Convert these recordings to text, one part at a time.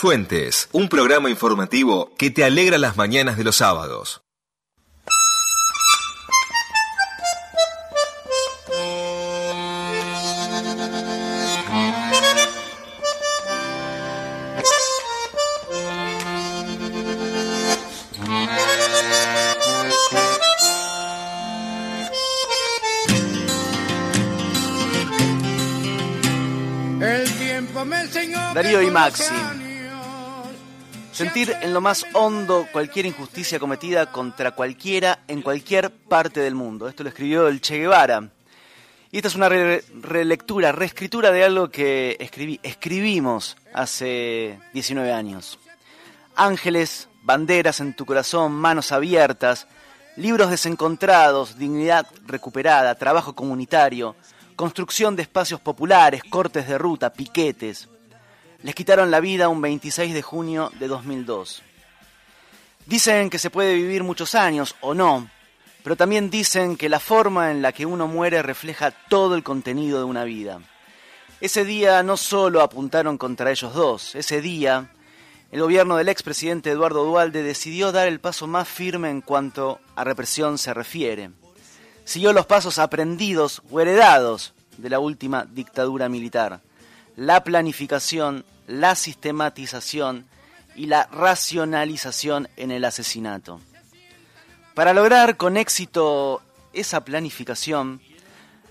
Fuentes, un programa informativo que te alegra las mañanas de los sábados. Darío y Maxi. Sentir en lo más hondo cualquier injusticia cometida contra cualquiera en cualquier parte del mundo. Esto lo escribió el Che Guevara. Y esta es una relectura, reescritura de algo que escribí, escribimos hace 19 años. Ángeles, banderas en tu corazón, manos abiertas, libros desencontrados, dignidad recuperada, trabajo comunitario, construcción de espacios populares, cortes de ruta, piquetes les quitaron la vida un 26 de junio de 2002. Dicen que se puede vivir muchos años o no, pero también dicen que la forma en la que uno muere refleja todo el contenido de una vida. Ese día no solo apuntaron contra ellos dos, ese día el gobierno del expresidente Eduardo Dualde decidió dar el paso más firme en cuanto a represión se refiere. Siguió los pasos aprendidos o heredados de la última dictadura militar la planificación, la sistematización y la racionalización en el asesinato. Para lograr con éxito esa planificación,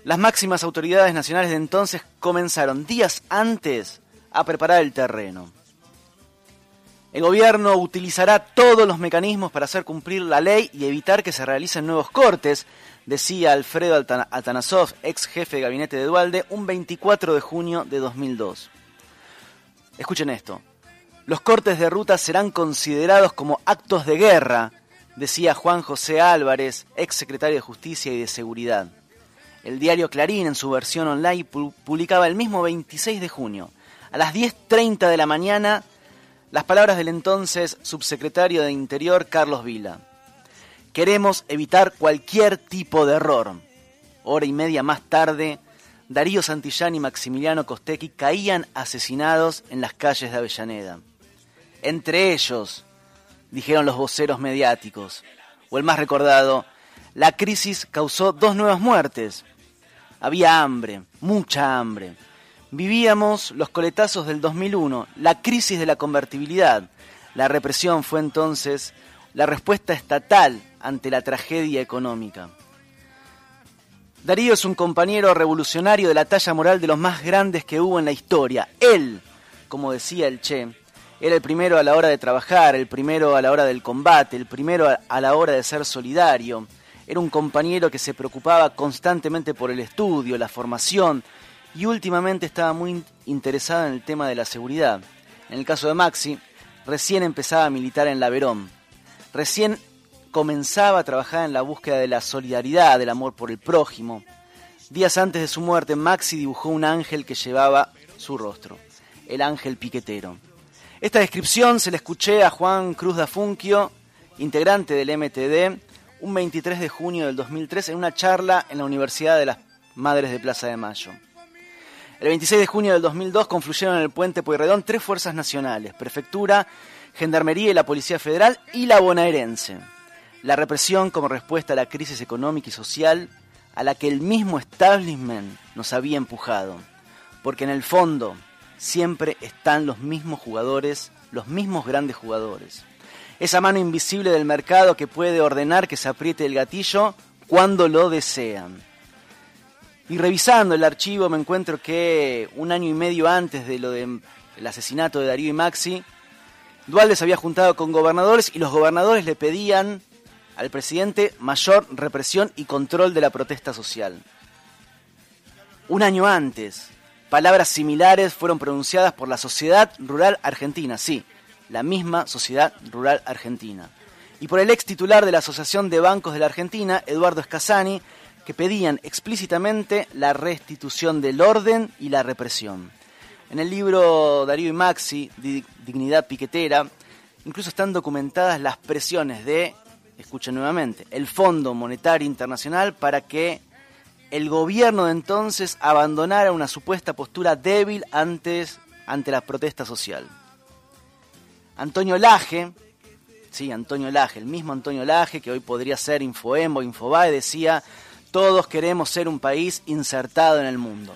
las máximas autoridades nacionales de entonces comenzaron días antes a preparar el terreno. El gobierno utilizará todos los mecanismos para hacer cumplir la ley y evitar que se realicen nuevos cortes, decía Alfredo Atanasov, ex jefe de gabinete de Dualde, un 24 de junio de 2002. Escuchen esto. Los cortes de ruta serán considerados como actos de guerra, decía Juan José Álvarez, ex secretario de Justicia y de Seguridad. El diario Clarín, en su versión online, publicaba el mismo 26 de junio, a las 10.30 de la mañana, las palabras del entonces subsecretario de Interior, Carlos Vila. Queremos evitar cualquier tipo de error. Hora y media más tarde, Darío Santillán y Maximiliano Costequi caían asesinados en las calles de Avellaneda. Entre ellos, dijeron los voceros mediáticos, o el más recordado, la crisis causó dos nuevas muertes. Había hambre, mucha hambre. Vivíamos los coletazos del 2001, la crisis de la convertibilidad. La represión fue entonces la respuesta estatal ante la tragedia económica. Darío es un compañero revolucionario de la talla moral de los más grandes que hubo en la historia. Él, como decía el Che, era el primero a la hora de trabajar, el primero a la hora del combate, el primero a la hora de ser solidario. Era un compañero que se preocupaba constantemente por el estudio, la formación y últimamente estaba muy interesado en el tema de la seguridad. En el caso de Maxi, recién empezaba a militar en la Verón. Recién comenzaba a trabajar en la búsqueda de la solidaridad, del amor por el prójimo. Días antes de su muerte, Maxi dibujó un ángel que llevaba su rostro, el ángel piquetero. Esta descripción se la escuché a Juan Cruz Dafunquio, integrante del MTD, un 23 de junio del 2003 en una charla en la Universidad de las Madres de Plaza de Mayo. El 26 de junio del 2002 confluyeron en el puente Pueyrredón tres fuerzas nacionales, Prefectura, Gendarmería y la Policía Federal y la bonaerense. La represión como respuesta a la crisis económica y social a la que el mismo establishment nos había empujado. Porque en el fondo siempre están los mismos jugadores, los mismos grandes jugadores. Esa mano invisible del mercado que puede ordenar que se apriete el gatillo cuando lo desean. Y revisando el archivo me encuentro que un año y medio antes de lo del asesinato de Darío y Maxi, Dualde se había juntado con gobernadores y los gobernadores le pedían al presidente mayor represión y control de la protesta social. Un año antes, palabras similares fueron pronunciadas por la Sociedad Rural Argentina, sí, la misma Sociedad Rural Argentina, y por el ex titular de la Asociación de Bancos de la Argentina, Eduardo Escasani, que pedían explícitamente la restitución del orden y la represión. En el libro Darío y Maxi, Dignidad Piquetera, incluso están documentadas las presiones de, escuchen nuevamente, el Fondo Monetario Internacional para que el gobierno de entonces abandonara una supuesta postura débil antes, ante la protesta social. Antonio Laje, sí, Antonio Laje, el mismo Antonio Laje que hoy podría ser Infoembo, Infobae, decía, todos queremos ser un país insertado en el mundo.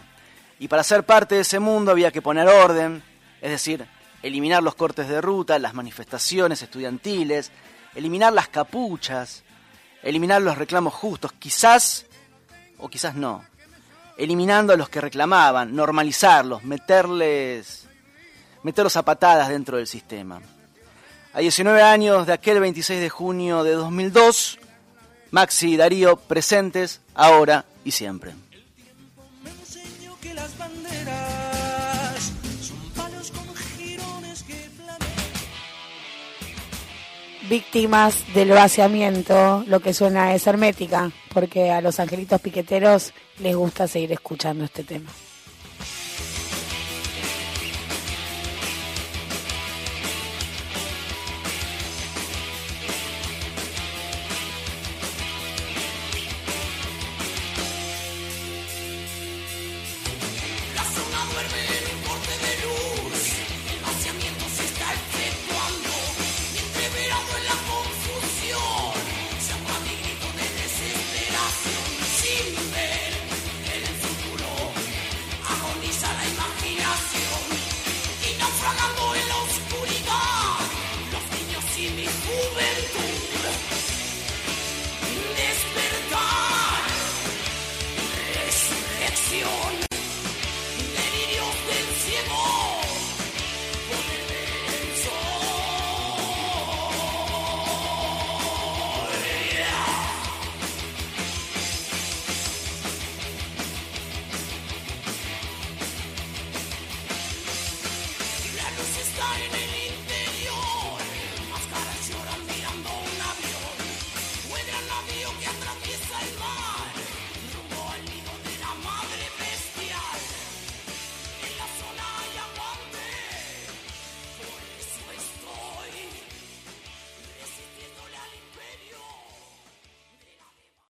Y para ser parte de ese mundo había que poner orden, es decir, eliminar los cortes de ruta, las manifestaciones estudiantiles, eliminar las capuchas, eliminar los reclamos justos, quizás o quizás no, eliminando a los que reclamaban, normalizarlos, meterles, meterlos a patadas dentro del sistema. A 19 años de aquel 26 de junio de 2002, Maxi y Darío presentes ahora y siempre. Víctimas del vaciamiento, lo que suena es hermética, porque a los angelitos piqueteros les gusta seguir escuchando este tema.